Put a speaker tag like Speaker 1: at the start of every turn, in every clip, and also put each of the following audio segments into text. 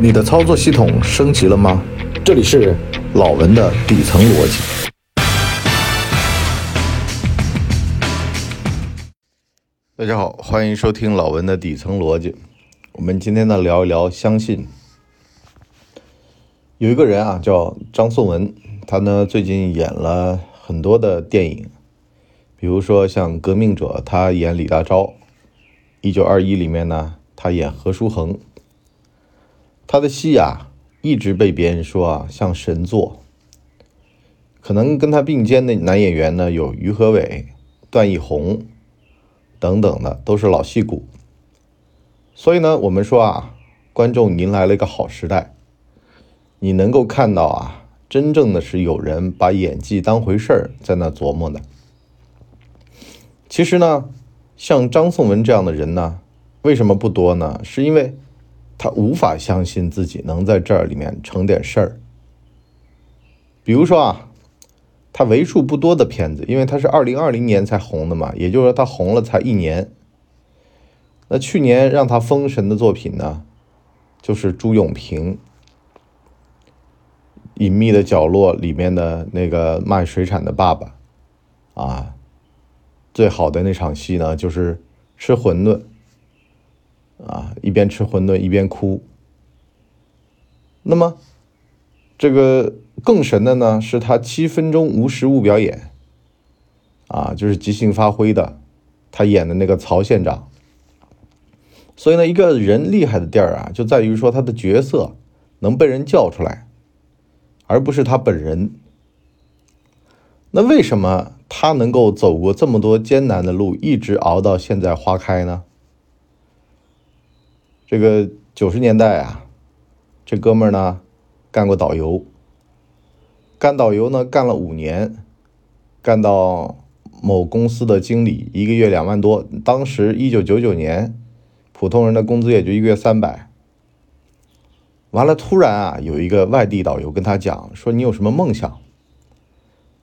Speaker 1: 你的操作系统升级了吗？这里是老文的底层逻辑。大家好，欢迎收听老文的底层逻辑。我们今天呢聊一聊相信。有一个人啊叫张颂文，他呢最近演了很多的电影，比如说像《革命者》，他演李大钊；《一九二一》里面呢，他演何书衡。他的戏啊，一直被别人说啊像神作。可能跟他并肩的男演员呢，有于和伟、段奕宏等等的，都是老戏骨。所以呢，我们说啊，观众迎来了一个好时代。你能够看到啊，真正的是有人把演技当回事儿，在那琢磨的。其实呢，像张颂文这样的人呢，为什么不多呢？是因为。他无法相信自己能在这儿里面成点事儿。比如说啊，他为数不多的片子，因为他是二零二零年才红的嘛，也就是说他红了才一年。那去年让他封神的作品呢，就是朱永平《隐秘的角落》里面的那个卖水产的爸爸，啊，最好的那场戏呢，就是吃馄饨。啊，一边吃馄饨一边哭。那么，这个更神的呢，是他七分钟无实物表演，啊，就是即兴发挥的，他演的那个曹县长。所以呢，一个人厉害的地儿啊，就在于说他的角色能被人叫出来，而不是他本人。那为什么他能够走过这么多艰难的路，一直熬到现在花开呢？这个九十年代啊，这哥们儿呢干过导游，干导游呢干了五年，干到某公司的经理，一个月两万多。当时一九九九年，普通人的工资也就一个月三百。完了，突然啊，有一个外地导游跟他讲说：“你有什么梦想？”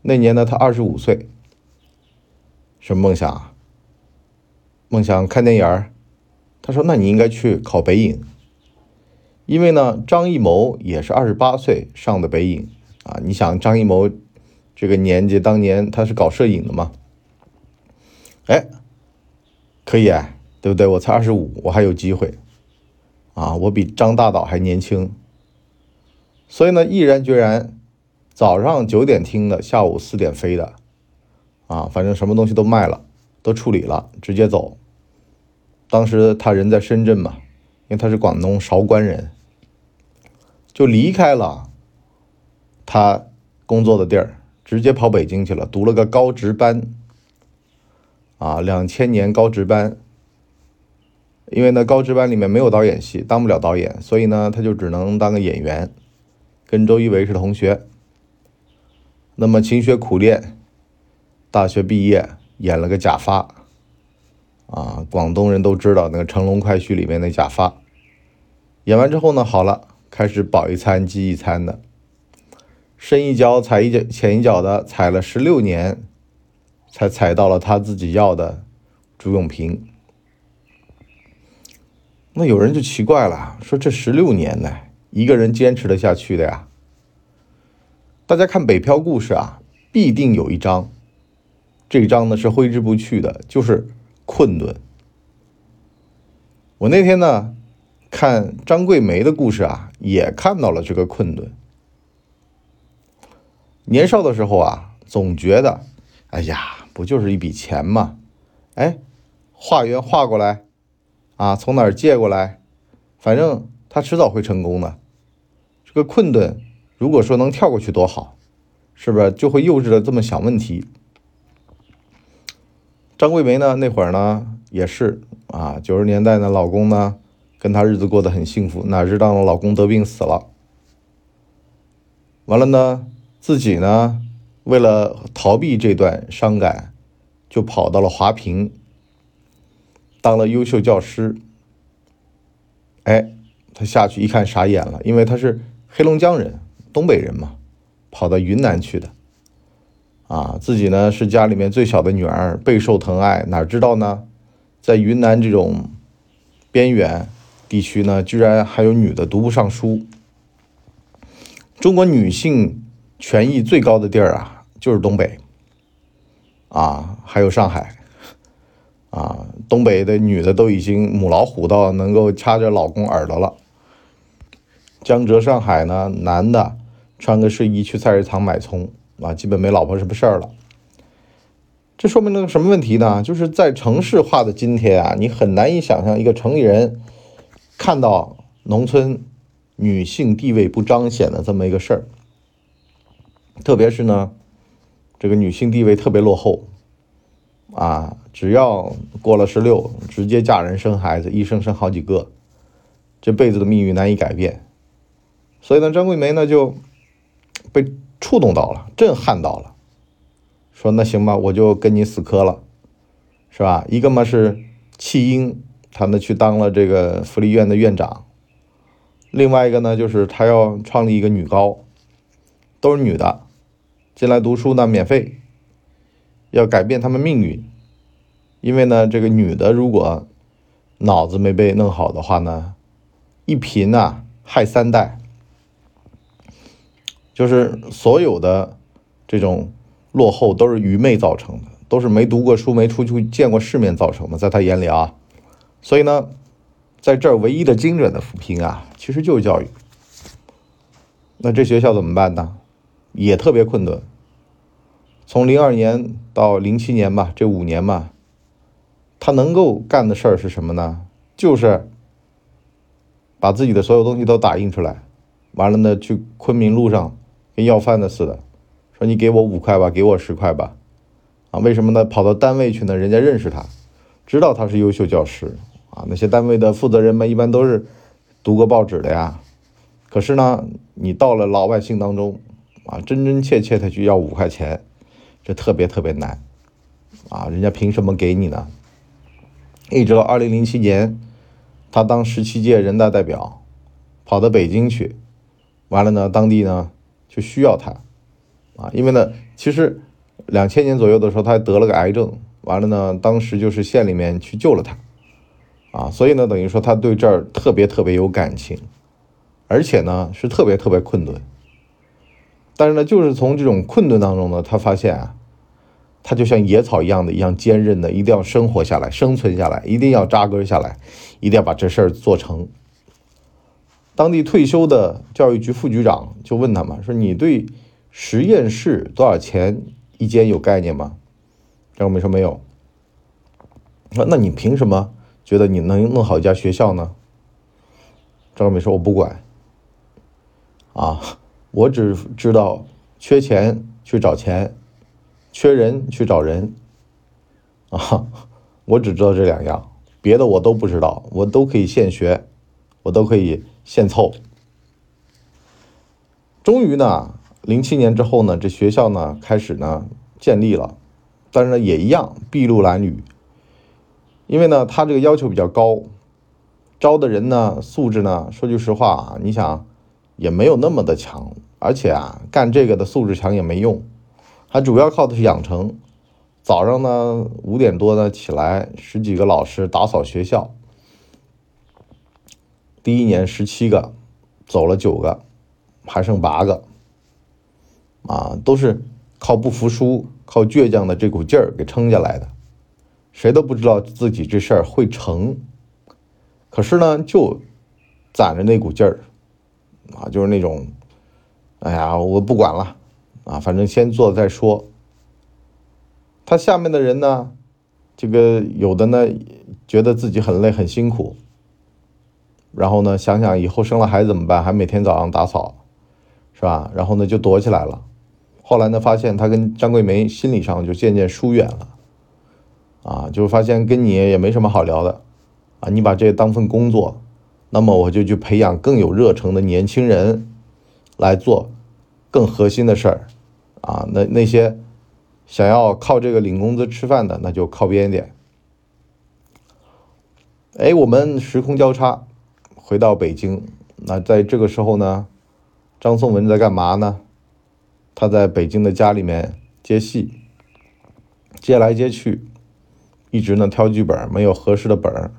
Speaker 1: 那年呢，他二十五岁。什么梦想啊？梦想看电影儿。他说：“那你应该去考北影，因为呢，张艺谋也是二十八岁上的北影啊。你想张艺谋这个年纪，当年他是搞摄影的嘛？哎，可以哎，对不对？我才二十五，我还有机会啊！我比张大导还年轻，所以呢，毅然决然，早上九点听的，下午四点飞的，啊，反正什么东西都卖了，都处理了，直接走。”当时他人在深圳嘛，因为他是广东韶关人，就离开了他工作的地儿，直接跑北京去了，读了个高职班。啊，两千年高职班，因为呢高职班里面没有导演系，当不了导演，所以呢他就只能当个演员，跟周一围是同学。那么勤学苦练，大学毕业演了个假发。啊，广东人都知道那个《成龙快婿》里面那假发，演完之后呢，好了，开始饱一餐饥一餐的，深一脚踩一脚浅一脚的踩了十六年，才踩到了他自己要的朱永平。那有人就奇怪了，说这十六年呢，一个人坚持得下去的呀？大家看《北漂故事》啊，必定有一章，这一章呢是挥之不去的，就是。困顿。我那天呢，看张桂梅的故事啊，也看到了这个困顿。年少的时候啊，总觉得，哎呀，不就是一笔钱吗？哎，化缘化过来，啊，从哪儿借过来，反正他迟早会成功的。这个困顿，如果说能跳过去多好，是不是就会幼稚的这么想问题？张桂梅呢？那会儿呢也是啊，九十年代呢，老公呢跟她日子过得很幸福，哪知道老公得病死了。完了呢，自己呢为了逃避这段伤感，就跑到了华坪当了优秀教师。哎，他下去一看傻眼了，因为他是黑龙江人，东北人嘛，跑到云南去的。啊，自己呢是家里面最小的女儿，备受疼爱，哪知道呢，在云南这种边远，地区呢，居然还有女的读不上书。中国女性权益最高的地儿啊，就是东北，啊，还有上海，啊，东北的女的都已经母老虎到能够掐着老公耳朵了。江浙上海呢，男的穿个睡衣去菜市场买葱，啊，基本没老婆什么事儿了。这说明了个什么问题呢？就是在城市化的今天啊，你很难以想象一个城里人看到农村女性地位不彰显的这么一个事儿。特别是呢，这个女性地位特别落后啊，只要过了十六，直接嫁人生孩子，一生生好几个，这辈子的命运难以改变。所以呢，张桂梅呢就被触动到了，震撼到了。说那行吧，我就跟你死磕了，是吧？一个嘛是弃婴，他呢去当了这个福利院的院长；另外一个呢，就是他要创立一个女高，都是女的，进来读书呢免费，要改变他们命运。因为呢，这个女的如果脑子没被弄好的话呢，一贫啊害三代，就是所有的这种。落后都是愚昧造成的，都是没读过书、没出去见过世面造成的，在他眼里啊，所以呢，在这儿唯一的精准的扶贫啊，其实就是教育。那这学校怎么办呢？也特别困顿。从零二年到零七年吧，这五年吧，他能够干的事儿是什么呢？就是把自己的所有东西都打印出来，完了呢，去昆明路上跟要饭的似的。说你给我五块吧，给我十块吧，啊，为什么呢？跑到单位去呢？人家认识他，知道他是优秀教师啊。那些单位的负责人们一般都是读过报纸的呀。可是呢，你到了老百姓当中啊，真真切切的去要五块钱，这特别特别难啊。人家凭什么给你呢？一直到二零零七年，他当十七届人大代表，跑到北京去，完了呢，当地呢就需要他。啊，因为呢，其实两千年左右的时候，他还得了个癌症，完了呢，当时就是县里面去救了他，啊，所以呢，等于说他对这儿特别特别有感情，而且呢是特别特别困顿，但是呢，就是从这种困顿当中呢，他发现啊，他就像野草一样的一样坚韧的，一定要生活下来，生存下来，一定要扎根下来，一定要把这事儿做成。当地退休的教育局副局长就问他嘛，说你对。实验室多少钱一间有概念吗？张梅说没有。说那你凭什么觉得你能弄好一家学校呢？张梅说我不管。啊，我只知道缺钱去找钱，缺人去找人。啊，我只知道这两样，别的我都不知道，我都可以现学，我都可以现凑。终于呢。零七年之后呢，这学校呢开始呢建立了，但是呢也一样筚路蓝缕，因为呢他这个要求比较高，招的人呢素质呢说句实话啊，你想也没有那么的强，而且啊干这个的素质强也没用，还主要靠的是养成。早上呢五点多呢起来，十几个老师打扫学校，第一年十七个，走了九个，还剩八个。啊，都是靠不服输、靠倔强的这股劲儿给撑下来的。谁都不知道自己这事儿会成，可是呢，就攒着那股劲儿，啊，就是那种，哎呀，我不管了，啊，反正先做再说。他下面的人呢，这个有的呢，觉得自己很累很辛苦，然后呢，想想以后生了孩子怎么办，还每天早上打扫，是吧？然后呢，就躲起来了。后来呢，发现他跟张桂梅心理上就渐渐疏远了，啊，就发现跟你也没什么好聊的，啊，你把这当份工作，那么我就去培养更有热诚的年轻人来做更核心的事儿，啊，那那些想要靠这个领工资吃饭的，那就靠边点。哎，我们时空交叉，回到北京，那在这个时候呢，张颂文在干嘛呢？他在北京的家里面接戏，接来接去，一直呢挑剧本，没有合适的本儿。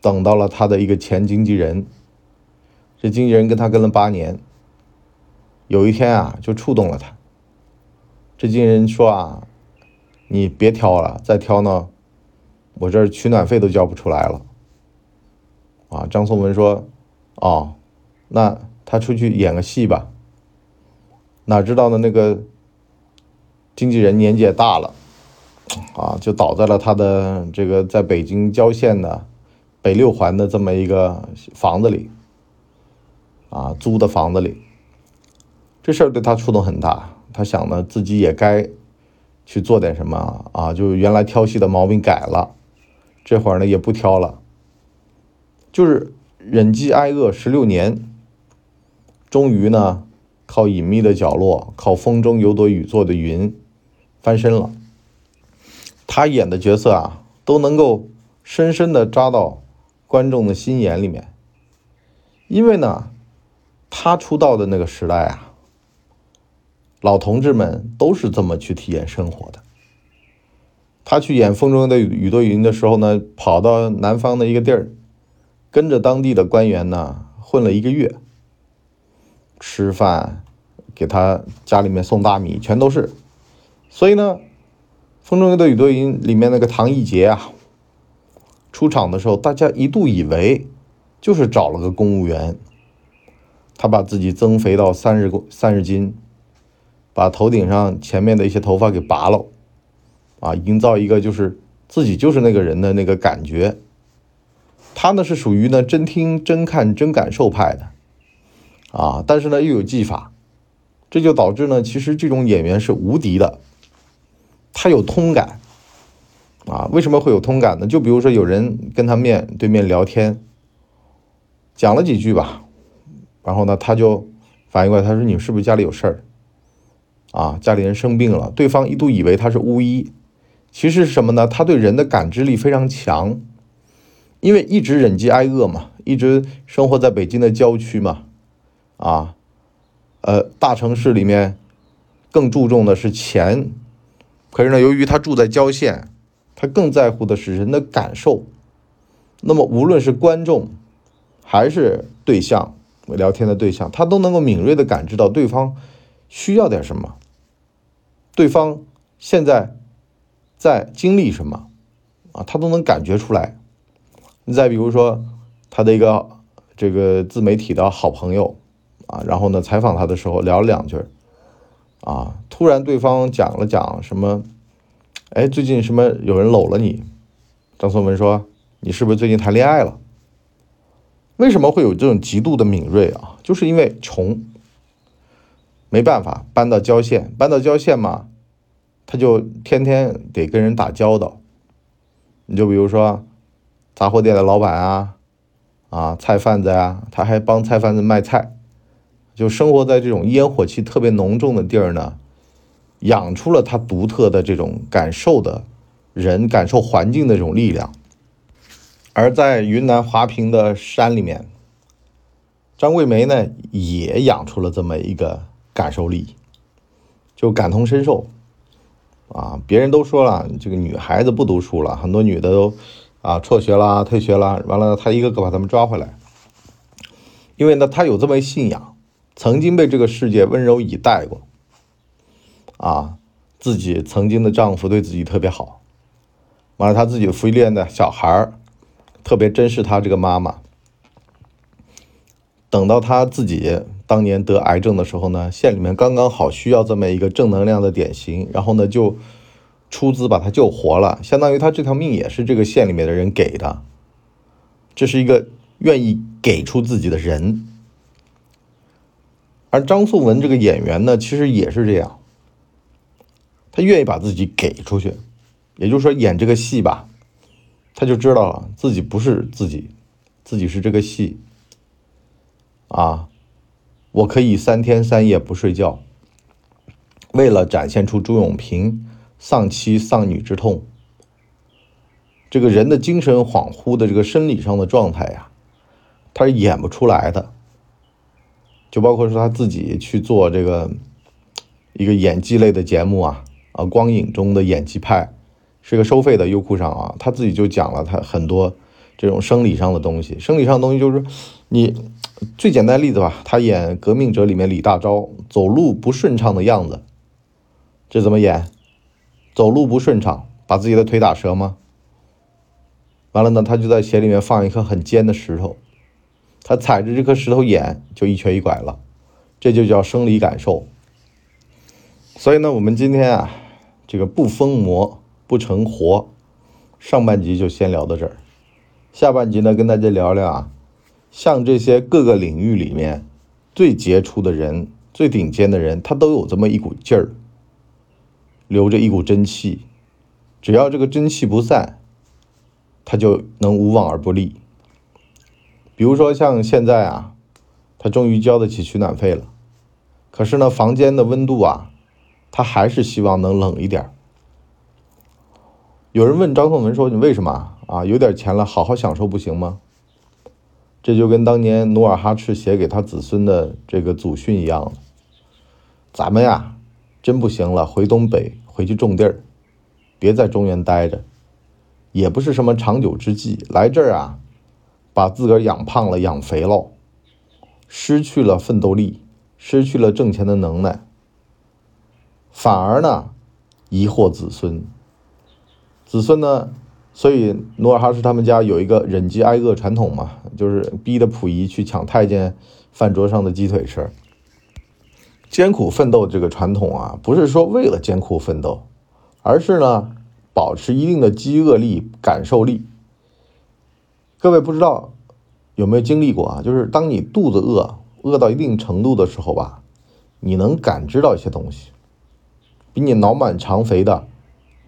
Speaker 1: 等到了他的一个前经纪人，这经纪人跟他跟了八年，有一天啊，就触动了他。这经纪人说啊，你别挑了，再挑呢，我这取暖费都交不出来了。啊，张颂文说，哦，那他出去演个戏吧。哪知道呢，那个经纪人年纪也大了，啊，就倒在了他的这个在北京郊县的。北六环的这么一个房子里，啊，租的房子里，这事儿对他触动很大。他想呢，自己也该去做点什么啊，就原来挑戏的毛病改了，这会儿呢也不挑了，就是忍饥挨饿十六年，终于呢，靠隐秘的角落，靠风中有朵雨做的云，翻身了。他演的角色啊，都能够深深的扎到。观众的心眼里面，因为呢，他出道的那个时代啊，老同志们都是这么去体验生活的。他去演《风中的雨多云》的时候呢，跑到南方的一个地儿，跟着当地的官员呢混了一个月，吃饭，给他家里面送大米，全都是。所以呢，《风中的雨多云》里面那个唐艺杰啊。出场的时候，大家一度以为就是找了个公务员，他把自己增肥到三十公三十斤，把头顶上前面的一些头发给拔了，啊，营造一个就是自己就是那个人的那个感觉。他呢是属于呢真听真看真感受派的，啊，但是呢又有技法，这就导致呢其实这种演员是无敌的，他有通感。啊，为什么会有通感呢？就比如说有人跟他面对面聊天，讲了几句吧，然后呢，他就反应过来，他说：“你是不是家里有事儿？啊，家里人生病了。”对方一度以为他是巫医，其实是什么呢？他对人的感知力非常强，因为一直忍饥挨饿嘛，一直生活在北京的郊区嘛，啊，呃，大城市里面更注重的是钱，可是呢，由于他住在郊县。他更在乎的是人的感受，那么无论是观众还是对象，聊天的对象，他都能够敏锐的感知到对方需要点什么，对方现在在经历什么，啊，他都能感觉出来。你再比如说，他的一个这个自媒体的好朋友，啊，然后呢采访他的时候聊了两句，啊，突然对方讲了讲什么。哎，最近什么有人搂了你？张颂文说：“你是不是最近谈恋爱了？”为什么会有这种极度的敏锐啊？就是因为穷，没办法搬到郊县，搬到郊县嘛，他就天天得跟人打交道。你就比如说杂货店的老板啊，啊菜贩子呀，他还帮菜贩子卖菜，就生活在这种烟火气特别浓重的地儿呢。养出了他独特的这种感受的人，感受环境的这种力量。而在云南华坪的山里面，张桂梅呢也养出了这么一个感受力，就感同身受。啊，别人都说了，这个女孩子不读书了，很多女的都啊辍学啦、退学啦，完了他一个个把他们抓回来，因为呢他有这么一信仰，曾经被这个世界温柔以待过。啊，自己曾经的丈夫对自己特别好，完了，他自己福利院的小孩儿特别珍视他这个妈妈。等到他自己当年得癌症的时候呢，县里面刚刚好需要这么一个正能量的典型，然后呢就出资把他救活了，相当于他这条命也是这个县里面的人给的。这是一个愿意给出自己的人，而张颂文这个演员呢，其实也是这样。他愿意把自己给出去，也就是说，演这个戏吧，他就知道了自己不是自己，自己是这个戏。啊，我可以三天三夜不睡觉，为了展现出朱永平丧妻丧女之痛，这个人的精神恍惚的这个生理上的状态呀，他是演不出来的。就包括说他自己去做这个一个演技类的节目啊。啊，光影中的演技派是个收费的优酷上啊，他自己就讲了他很多这种生理上的东西。生理上的东西就是你最简单例子吧，他演《革命者》里面李大钊走路不顺畅的样子，这怎么演？走路不顺畅，把自己的腿打折吗？完了呢，他就在鞋里面放一颗很尖的石头，他踩着这颗石头演就一瘸一拐了，这就叫生理感受。所以呢，我们今天啊，这个不疯魔不成活，上半集就先聊到这儿，下半集呢跟大家聊聊啊，像这些各个领域里面最杰出的人、最顶尖的人，他都有这么一股劲儿，留着一股真气，只要这个真气不散。他就能无往而不利。比如说像现在啊，他终于交得起取暖费了，可是呢，房间的温度啊，他还是希望能冷一点。有人问张颂文说：“你为什么啊？有点钱了，好好享受不行吗？”这就跟当年努尔哈赤写给他子孙的这个祖训一样咱们呀，真不行了，回东北，回去种地儿，别在中原待着。也不是什么长久之计，来这儿啊，把自个儿养胖了、养肥了，失去了奋斗力，失去了挣钱的能耐，反而呢，疑惑子孙。子孙呢，所以努尔哈赤他们家有一个忍饥挨饿传统嘛，就是逼着溥仪去抢太监饭桌上的鸡腿吃。艰苦奋斗这个传统啊，不是说为了艰苦奋斗，而是呢。保持一定的饥饿力、感受力。各位不知道有没有经历过啊？就是当你肚子饿、饿到一定程度的时候吧，你能感知到一些东西，比你脑满肠肥的、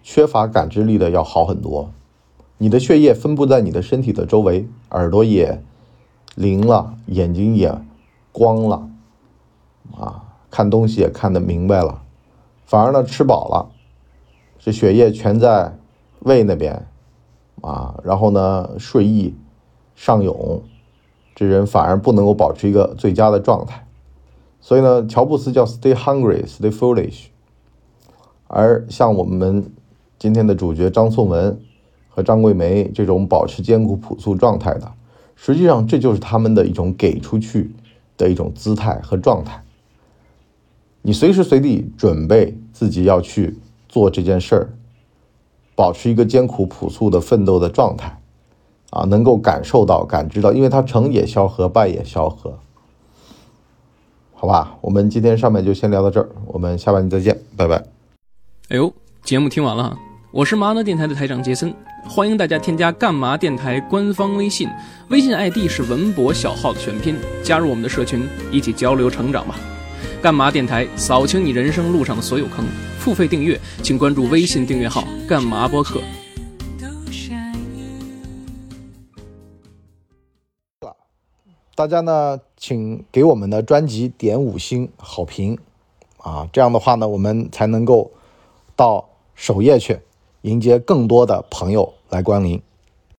Speaker 1: 缺乏感知力的要好很多。你的血液分布在你的身体的周围，耳朵也灵了，眼睛也光了，啊，看东西也看得明白了。反而呢，吃饱了。这血液全在胃那边啊，然后呢，睡意上涌，这人反而不能够保持一个最佳的状态。所以呢，乔布斯叫 “stay hungry, stay foolish”，而像我们今天的主角张颂文和张桂梅这种保持艰苦朴素状态的，实际上这就是他们的一种给出去的一种姿态和状态。你随时随地准备自己要去。做这件事儿，保持一个艰苦朴素的奋斗的状态，啊，能够感受到、感知到，因为它成也萧何，败也萧何，好吧？我们今天上面就先聊到这儿，我们下半集再见，拜拜。
Speaker 2: 哎呦，节目听完了，我是麻辣电台的台长杰森，欢迎大家添加干嘛电台官方微信，微信 ID 是文博小号的全拼，加入我们的社群，一起交流成长吧。干嘛电台扫清你人生路上的所有坑，付费订阅请关注微信订阅号“干嘛播客”。
Speaker 1: 大家呢，请给我们的专辑点五星好评啊，这样的话呢，我们才能够到首页去迎接更多的朋友来光临。